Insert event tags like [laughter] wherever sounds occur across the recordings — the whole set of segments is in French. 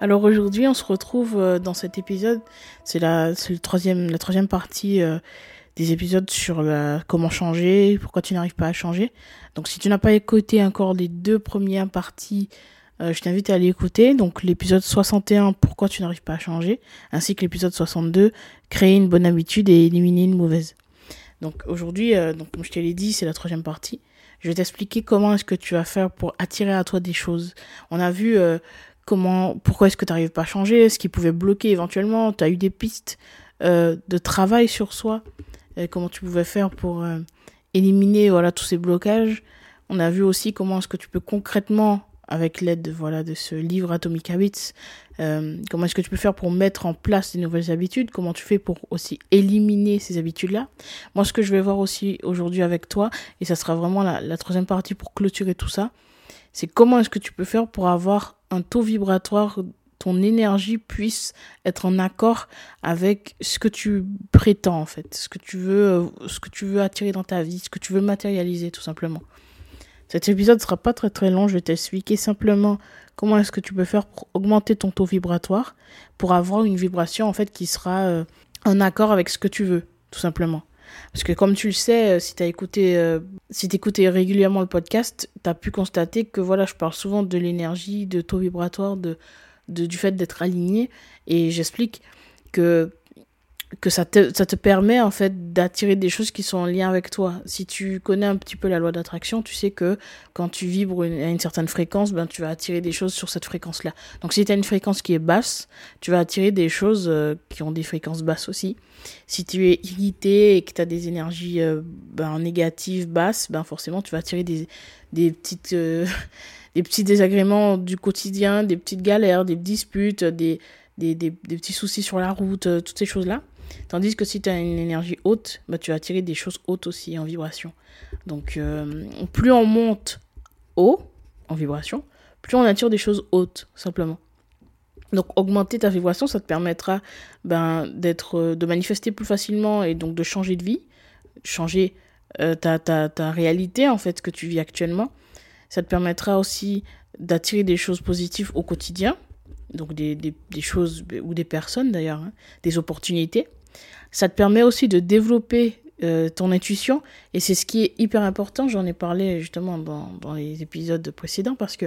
Alors aujourd'hui, on se retrouve euh, dans cet épisode. C'est la, le troisième, la troisième partie euh, des épisodes sur comment changer, pourquoi tu n'arrives pas à changer. Donc si tu n'as pas écouté encore les deux premières parties, euh, je t'invite à aller écouter. Donc l'épisode 61, pourquoi tu n'arrives pas à changer, ainsi que l'épisode 62, créer une bonne habitude et éliminer une mauvaise. Donc aujourd'hui, donc comme je te l'ai dit, c'est la troisième partie. Je vais t'expliquer comment est-ce que tu vas faire pour attirer à toi des choses. On a vu comment, pourquoi est-ce que tu n'arrives pas à changer, ce qui pouvait bloquer éventuellement, tu as eu des pistes euh, de travail sur soi, comment tu pouvais faire pour euh, éliminer voilà tous ces blocages. On a vu aussi comment est-ce que tu peux concrètement, avec l'aide voilà de ce livre Atomic Habits, euh, comment est-ce que tu peux faire pour mettre en place des nouvelles habitudes, comment tu fais pour aussi éliminer ces habitudes-là. Moi, ce que je vais voir aussi aujourd'hui avec toi, et ça sera vraiment la troisième partie pour clôturer tout ça, c'est comment est-ce que tu peux faire pour avoir un taux vibratoire, ton énergie puisse être en accord avec ce que tu prétends en fait, ce que tu veux, euh, ce que tu veux attirer dans ta vie, ce que tu veux matérialiser tout simplement. Cet épisode sera pas très très long, je vais t'expliquer simplement comment est-ce que tu peux faire pour augmenter ton taux vibratoire pour avoir une vibration en fait qui sera euh, en accord avec ce que tu veux tout simplement. Parce que comme tu le sais, euh, si tu as écouté, euh, si écouté régulièrement le podcast, tu as pu constater que voilà, je parle souvent de l'énergie, de taux vibratoire, de du fait d'être aligné. Et j'explique que que ça te, ça te permet en fait d'attirer des choses qui sont en lien avec toi. Si tu connais un petit peu la loi d'attraction, tu sais que quand tu vibres à une certaine fréquence, ben, tu vas attirer des choses sur cette fréquence-là. Donc si tu as une fréquence qui est basse, tu vas attirer des choses euh, qui ont des fréquences basses aussi. Si tu es irrité et que tu as des énergies euh, ben, négatives, basses, ben, forcément tu vas attirer des, des petites... Euh, [laughs] des petits désagréments du quotidien, des petites galères, des disputes, des, des, des, des petits soucis sur la route, toutes ces choses-là. Tandis que si tu as une énergie haute, bah, tu vas attirer des choses hautes aussi en vibration. Donc euh, plus on monte haut en vibration, plus on attire des choses hautes, simplement. Donc augmenter ta vibration, ça te permettra ben, d'être, euh, de manifester plus facilement et donc de changer de vie, changer euh, ta, ta, ta réalité en fait que tu vis actuellement. Ça te permettra aussi d'attirer des choses positives au quotidien, donc des, des, des choses, ou des personnes d'ailleurs, hein, des opportunités. Ça te permet aussi de développer euh, ton intuition, et c'est ce qui est hyper important, j'en ai parlé justement dans, dans les épisodes précédents, parce que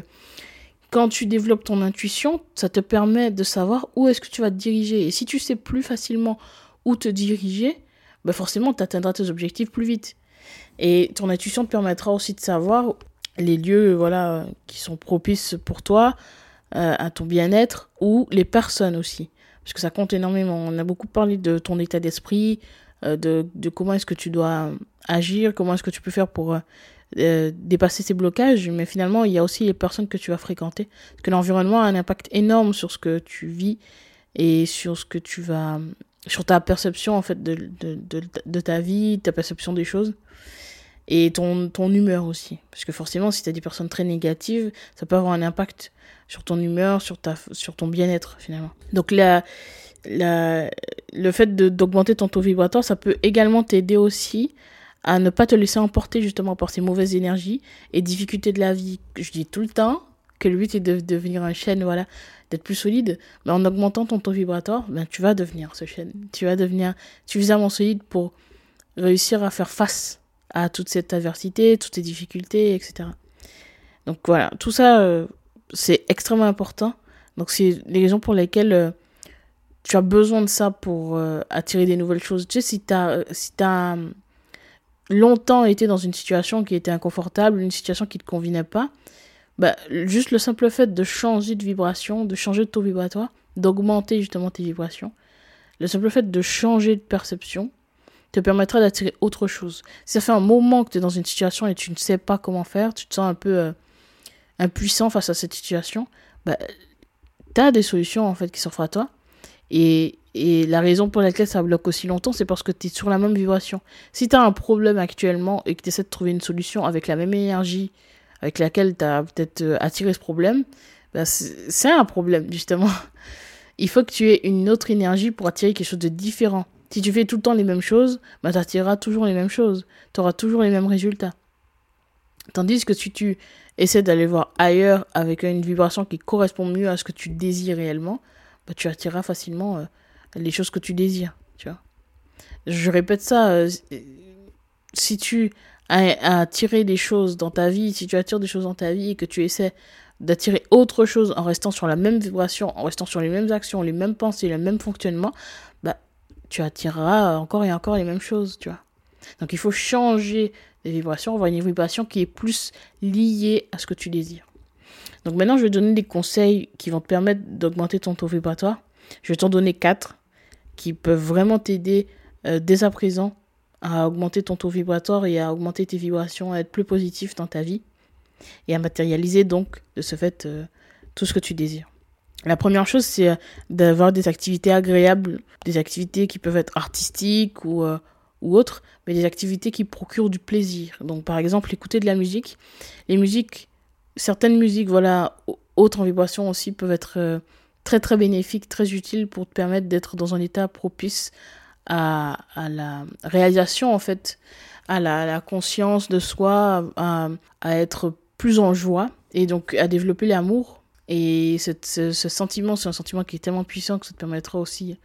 quand tu développes ton intuition, ça te permet de savoir où est-ce que tu vas te diriger. Et si tu sais plus facilement où te diriger, ben forcément, tu atteindras tes objectifs plus vite. Et ton intuition te permettra aussi de savoir les lieux voilà, qui sont propices pour toi, euh, à ton bien-être ou les personnes aussi. Parce que ça compte énormément. On a beaucoup parlé de ton état d'esprit, euh, de, de, comment est-ce que tu dois agir, comment est-ce que tu peux faire pour euh, dépasser ces blocages. Mais finalement, il y a aussi les personnes que tu vas fréquenter. Parce que l'environnement a un impact énorme sur ce que tu vis et sur ce que tu vas sur ta perception en fait de, de, de, de ta vie, ta perception des choses et ton, ton humeur aussi. Parce que forcément, si tu as des personnes très négatives, ça peut avoir un impact sur ton humeur, sur, ta, sur ton bien-être finalement. Donc la, la, le fait d'augmenter ton taux vibratoire, ça peut également t'aider aussi à ne pas te laisser emporter justement par ces mauvaises énergies et difficultés de la vie. Je dis tout le temps que le but est de devenir un chêne, voilà, d'être plus solide. Mais en augmentant ton taux vibratoire, ben, tu vas devenir ce chêne. Tu vas devenir suffisamment solide pour réussir à faire face à toute cette adversité, toutes ces difficultés, etc. Donc voilà, tout ça, euh, c'est extrêmement important. Donc c'est les raisons pour lesquelles euh, tu as besoin de ça pour euh, attirer des nouvelles choses. Tu sais, si tu as, si longtemps été dans une situation qui était inconfortable, une situation qui ne te convenait pas, bah, juste le simple fait de changer de vibration, de changer de taux vibratoire, d'augmenter justement tes vibrations, le simple fait de changer de perception, te permettra d'attirer autre chose. Si ça fait un moment que tu es dans une situation et tu ne sais pas comment faire, tu te sens un peu euh, impuissant face à cette situation, bah, tu as des solutions en fait qui s'offrent à toi. Et, et la raison pour laquelle ça bloque aussi longtemps, c'est parce que tu es sur la même vibration. Si tu as un problème actuellement et que tu essaies de trouver une solution avec la même énergie avec laquelle tu as peut-être euh, attiré ce problème, bah c'est un problème, justement. [laughs] Il faut que tu aies une autre énergie pour attirer quelque chose de différent. Si tu fais tout le temps les mêmes choses, bah, tu attireras toujours les mêmes choses. Tu auras toujours les mêmes résultats. Tandis que si tu essaies d'aller voir ailleurs avec une vibration qui correspond mieux à ce que tu désires réellement, bah, tu attireras facilement euh, les choses que tu désires. Tu vois. Je répète ça. Euh, si tu as attiré des choses dans ta vie, si tu attires des choses dans ta vie et que tu essaies d'attirer autre chose en restant sur la même vibration, en restant sur les mêmes actions, les mêmes pensées, le même fonctionnement, bah, tu attireras encore et encore les mêmes choses, tu vois. Donc il faut changer les vibrations, avoir une vibration qui est plus liée à ce que tu désires. Donc maintenant, je vais donner des conseils qui vont te permettre d'augmenter ton taux vibratoire. Je vais t'en donner quatre qui peuvent vraiment t'aider euh, dès à présent à augmenter ton taux vibratoire et à augmenter tes vibrations, à être plus positif dans ta vie et à matérialiser donc de ce fait euh, tout ce que tu désires. La première chose, c'est euh, d'avoir des activités agréables, des activités qui peuvent être artistiques ou, euh, ou autres, mais des activités qui procurent du plaisir. Donc par exemple, écouter de la musique. Les musiques, certaines musiques, voilà, autres en vibration aussi, peuvent être très très bénéfiques, très utiles pour te permettre d'être dans un état propice à, à la réalisation en fait, à la, conscience de soi, à être plus en joie et donc à développer l'amour. Et ce, sentiment, c'est un sentiment qui est tellement puissant que ça te permettra aussi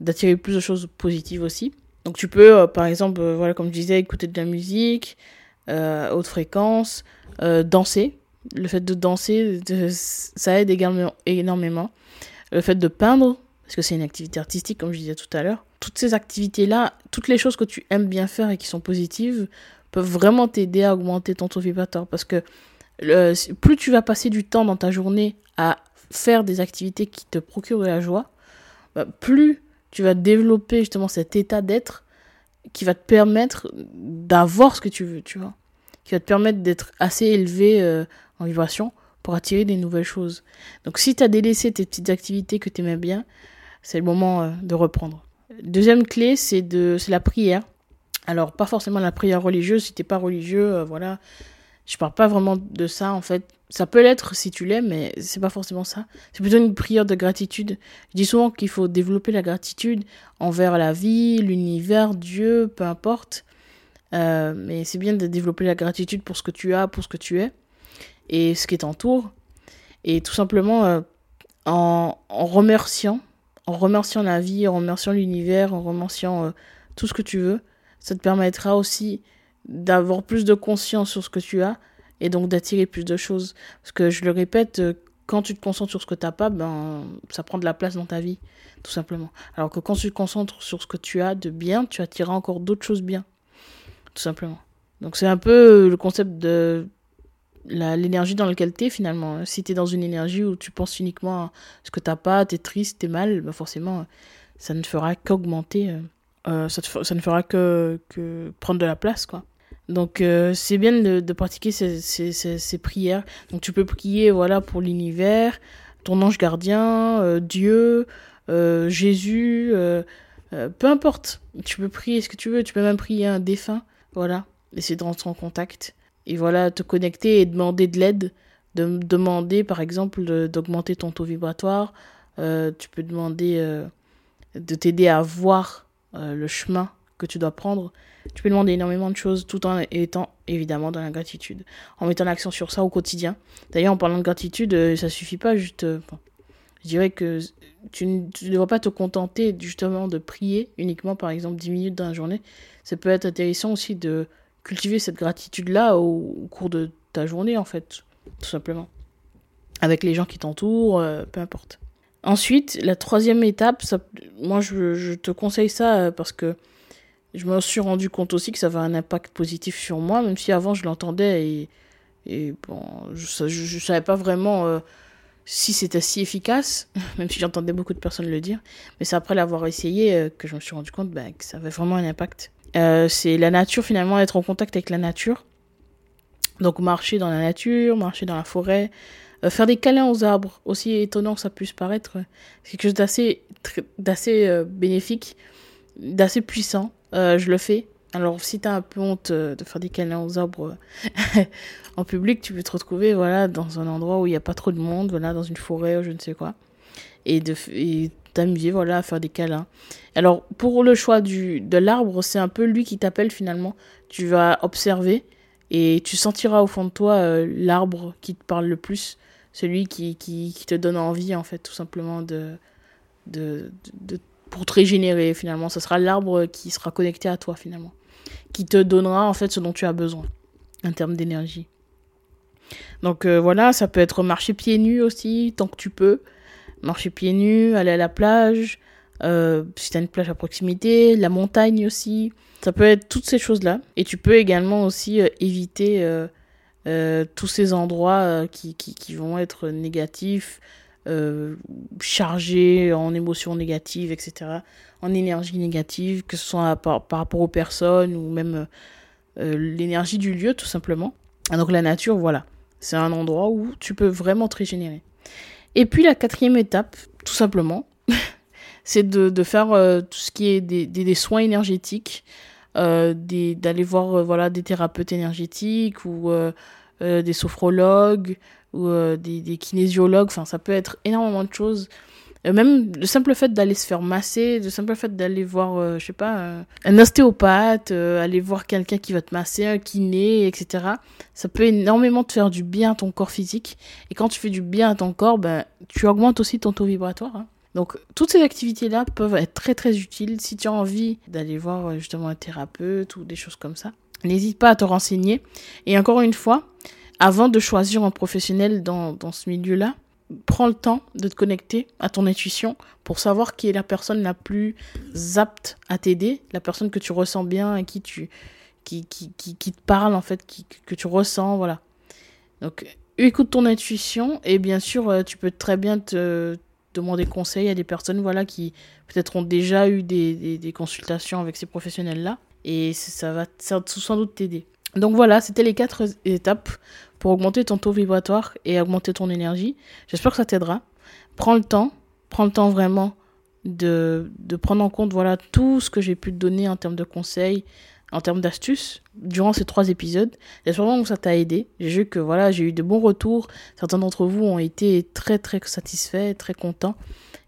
d'attirer plus de choses positives aussi. Donc tu peux, euh, par exemple, euh, voilà, comme je disais, écouter de la musique, euh, haute fréquence, danser. Le fait de danser, ça aide également énormément. Le fait de peindre, parce que c'est une activité artistique, comme je disais tout à l'heure. Toutes ces activités-là, toutes les choses que tu aimes bien faire et qui sont positives, peuvent vraiment t'aider à augmenter ton taux vibratoire. Parce que plus tu vas passer du temps dans ta journée à faire des activités qui te procurent de la joie, bah, plus tu vas développer justement cet état d'être qui va te permettre d'avoir ce que tu veux, tu vois. Qui va te permettre d'être assez élevé euh, en vibration pour attirer des nouvelles choses. Donc si tu as délaissé tes petites activités que tu aimais bien, c'est le moment euh, de reprendre. Deuxième clé, c'est de la prière. Alors pas forcément la prière religieuse, si t'es pas religieux, euh, voilà, je parle pas vraiment de ça en fait. Ça peut l'être si tu l'aimes, mais c'est pas forcément ça. C'est plutôt une prière de gratitude. Je dis souvent qu'il faut développer la gratitude envers la vie, l'univers, Dieu, peu importe. Euh, mais c'est bien de développer la gratitude pour ce que tu as, pour ce que tu es, et ce qui t'entoure. Et tout simplement euh, en, en, remerciant, en remerciant la vie, en remerciant l'univers, en remerciant euh, tout ce que tu veux, ça te permettra aussi d'avoir plus de conscience sur ce que tu as et donc d'attirer plus de choses. Parce que je le répète, euh, quand tu te concentres sur ce que tu n'as pas, ben, ça prend de la place dans ta vie, tout simplement. Alors que quand tu te concentres sur ce que tu as de bien, tu attireras encore d'autres choses bien, tout simplement. Donc c'est un peu le concept de l'énergie dans laquelle tu es finalement. Si tu es dans une énergie où tu penses uniquement à ce que tu n'as pas, tu es triste, tu es mal, ben forcément, ça ne fera qu'augmenter, euh, euh, ça, ça, ne fera que, que prendre de la place, quoi. Donc euh, c'est bien de, pratiquer ces, ces, ces, prières. Donc tu peux prier voilà pour l'univers, ton ange gardien, euh, Dieu, euh, Jésus, euh, euh, peu importe. Tu peux prier ce que tu veux. Tu peux même prier un défunt. Voilà, essayer de rentrer en contact et voilà te connecter et demander de l'aide. De demander par exemple d'augmenter ton taux vibratoire. tu peux demander de t'aider à voir le chemin que tu dois prendre tu peux demander énormément de choses tout en étant évidemment dans la gratitude, en mettant l'accent sur ça au quotidien. D'ailleurs, en parlant de gratitude, euh, ça suffit pas juste. Euh, je dirais que tu ne, devrais pas te contenter justement de prier uniquement, par exemple, 10 minutes dans la journée. Ça peut être intéressant aussi de cultiver cette gratitude-là au, au, cours de ta journée, en fait, tout simplement. Avec les gens qui t'entourent, euh, peu importe. Ensuite, la troisième étape, moi je, te conseille ça parce que je me suis rendu compte aussi que ça avait un impact positif sur moi, même si avant je l'entendais et, bon, je, je, je, savais pas vraiment euh, si c'était si efficace, [laughs] même si j'entendais beaucoup de personnes le dire. Mais c'est après l'avoir essayé euh, que je me suis rendu compte bah, que ça avait vraiment un impact. Euh, c'est la nature finalement, être en contact avec la nature. Donc marcher dans la nature, marcher dans la forêt, faire des câlins aux arbres, aussi étonnant que ça puisse paraître, c'est quelque chose d'assez, d'assez bénéfique, d'assez puissant. Je le fais. Alors, si t'as un peu honte de faire des câlins aux arbres [laughs] en public, tu peux te retrouver voilà, dans un endroit où il n'y a pas trop de monde, voilà, dans une forêt ou je ne sais quoi. Et de t'amuser voilà, à faire des câlins. Alors, pour le choix du, de l'arbre, c'est un peu lui qui t'appelle finalement. Tu vas observer et tu sentiras au fond de toi euh, l'arbre qui te parle le plus, celui qui, qui, qui, te donne envie, en fait, tout simplement, de, de, de, pour te régénérer, finalement. Ce sera l'arbre qui sera connecté à toi, finalement, qui te donnera, en fait, ce dont tu as besoin, en termes d'énergie. Donc euh, voilà, ça peut être marcher pieds nus aussi, tant que tu peux. Marcher pieds nus, aller à la plage, euh, si tu as une plage à proximité, la montagne aussi. Ça peut être toutes ces choses-là. Et tu peux également aussi euh, éviter tous ces endroits qui, qui, qui, vont être négatifs, chargés en émotions négatives, etc. En énergie négative, que ce soit par, par rapport aux personnes ou même l'énergie du lieu, tout simplement. Donc la nature, voilà. C'est un endroit où tu peux vraiment te régénérer. Et puis la quatrième étape, tout simplement, [laughs] c'est de, de, faire tout ce qui est des, des, soins énergétiques, euh, d'aller voir euh, voilà des thérapeutes énergétiques ou euh, des sophrologues ou des, des, kinésiologues. Enfin, ça peut être énormément de choses. même le simple fait d'aller se faire masser, le simple fait d'aller voir, je sais pas, un ostéopathe, aller voir quelqu'un qui va te masser, un kiné, etc. Ça peut énormément te faire du bien à ton corps physique. Et quand tu fais du bien à ton corps, ben, tu augmentes aussi ton taux vibratoire. Hein. Donc toutes ces activités-là peuvent être très très utiles si tu as envie d'aller voir euh, justement un thérapeute ou des choses comme ça. N'hésite pas à te renseigner. Et encore une fois, avant de choisir un professionnel dans, dans ce milieu-là, prends le temps de te connecter à ton intuition pour savoir qui est la personne la plus apte à t'aider, la personne que tu ressens bien et qui tu qui, qui, qui, te parle en fait, qui, que tu ressens, voilà. Donc écoute ton intuition et bien sûr euh, tu peux très bien te, demander conseil à des personnes voilà, qui peut-être ont déjà eu des, des, consultations avec ces professionnels-là. Et ça va sans doute t'aider. Donc voilà, c'était les quatre étapes pour augmenter ton taux vibratoire et augmenter ton énergie. J'espère que ça t'aidera. Prends le temps, prends le temps vraiment de, prendre en compte voilà tout ce que j'ai pu te donner en termes de conseils, en termes d'astuces durant ces trois épisodes. J'espère vraiment que ça t'a aidé. J'ai vu que voilà, j'ai eu de bons retours. Certains d'entre vous ont été très très satisfaits, très contents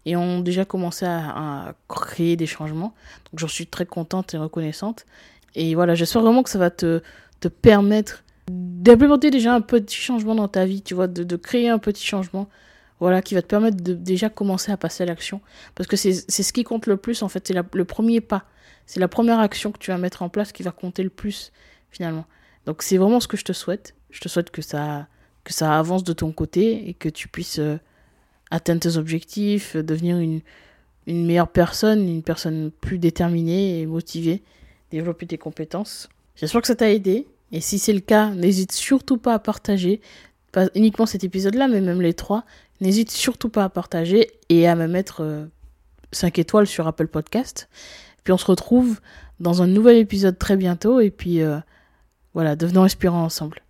et ont déjà commencé à, créer des changements. Donc j'en suis très contente et reconnaissante. Et voilà, j'espère vraiment que ça va te, te permettre d'implémenter déjà un petit changement dans ta vie, tu vois, de, créer un petit changement voilà, qui va te permettre de déjà commencer à passer à l'action. Parce que c'est ce qui compte le plus, en fait, c'est le premier pas. C'est la première action que tu vas mettre en place qui va compter le plus, finalement. Donc c'est vraiment ce que je te souhaite. Je te souhaite que ça, que ça avance de ton côté et que tu puisses euh, atteindre tes objectifs, euh, devenir une, une meilleure personne, une personne plus déterminée et motivée, développer tes compétences. J'espère que ça t'a aidé. Et si c'est le cas, n'hésite surtout pas à partager, pas uniquement cet épisode-là, mais même les trois, N'hésite surtout pas à partager et à me mettre 5 euh, étoiles sur Apple Podcast. Puis on se retrouve dans un nouvel épisode très bientôt. Et puis euh, voilà, devenons inspirants ensemble.